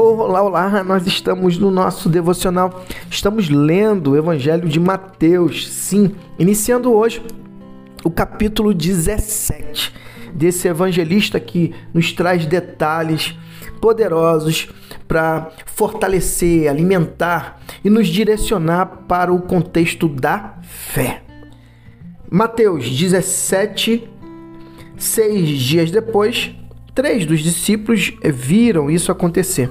Olá, olá, nós estamos no nosso devocional, estamos lendo o Evangelho de Mateus, sim, iniciando hoje o capítulo 17 desse evangelista que nos traz detalhes poderosos para fortalecer, alimentar e nos direcionar para o contexto da fé. Mateus 17, seis dias depois, três dos discípulos viram isso acontecer.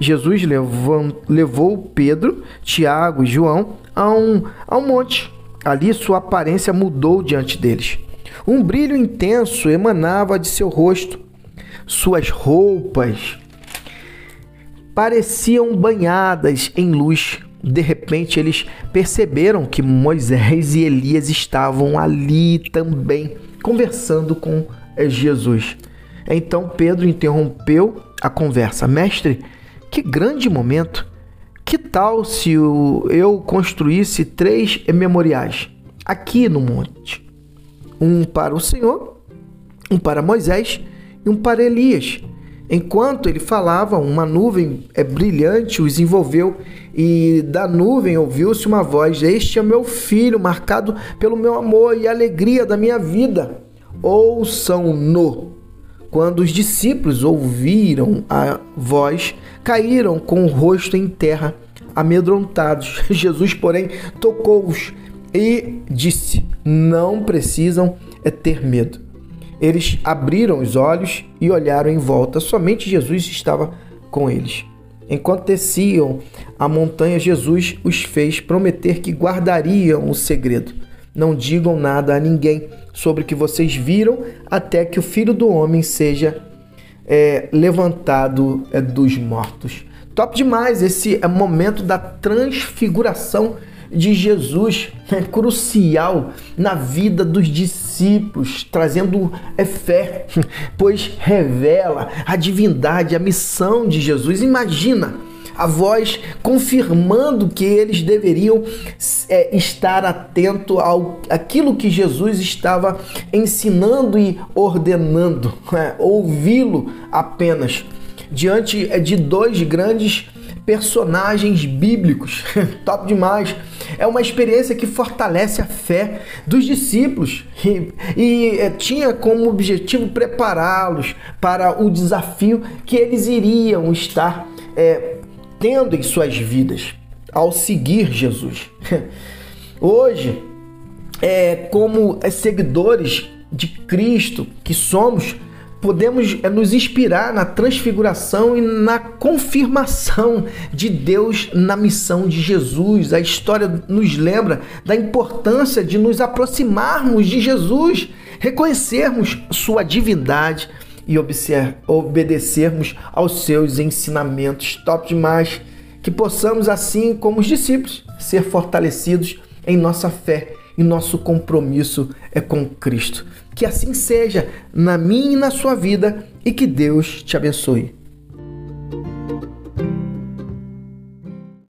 Jesus levou, levou Pedro, Tiago e João a um, a um monte. Ali sua aparência mudou diante deles. Um brilho intenso emanava de seu rosto. Suas roupas pareciam banhadas em luz. De repente, eles perceberam que Moisés e Elias estavam ali também, conversando com eh, Jesus. Então Pedro interrompeu a conversa. Mestre, que grande momento! Que tal se eu construísse três memoriais aqui no monte? Um para o Senhor, um para Moisés e um para Elias. Enquanto ele falava, uma nuvem é brilhante os envolveu e da nuvem ouviu-se uma voz: Este é meu filho, marcado pelo meu amor e alegria da minha vida. Ouçam-no. Quando os discípulos ouviram a voz, caíram com o rosto em terra, amedrontados. Jesus, porém, tocou-os e disse: Não precisam ter medo. Eles abriram os olhos e olharam em volta. Somente Jesus estava com eles. Enquanto desciam a montanha, Jesus os fez prometer que guardariam o segredo. Não digam nada a ninguém sobre o que vocês viram, até que o filho do homem seja é, levantado é, dos mortos. Top demais esse é momento da transfiguração de Jesus, é crucial na vida dos discípulos, trazendo é, fé, pois revela a divindade, a missão de Jesus. Imagina a voz confirmando que eles deveriam é, estar atento ao aquilo que Jesus estava ensinando e ordenando, é, ouvi-lo apenas diante é, de dois grandes personagens bíblicos. Top demais. É uma experiência que fortalece a fé dos discípulos e, e é, tinha como objetivo prepará-los para o desafio que eles iriam estar é, tendo em suas vidas ao seguir Jesus. Hoje, é, como seguidores de Cristo que somos, podemos é, nos inspirar na transfiguração e na confirmação de Deus na missão de Jesus. A história nos lembra da importância de nos aproximarmos de Jesus, reconhecermos sua divindade e obedecermos aos seus ensinamentos. Top demais! Que possamos, assim como os discípulos, ser fortalecidos em nossa fé e nosso compromisso é com Cristo. Que assim seja na minha e na sua vida e que Deus te abençoe.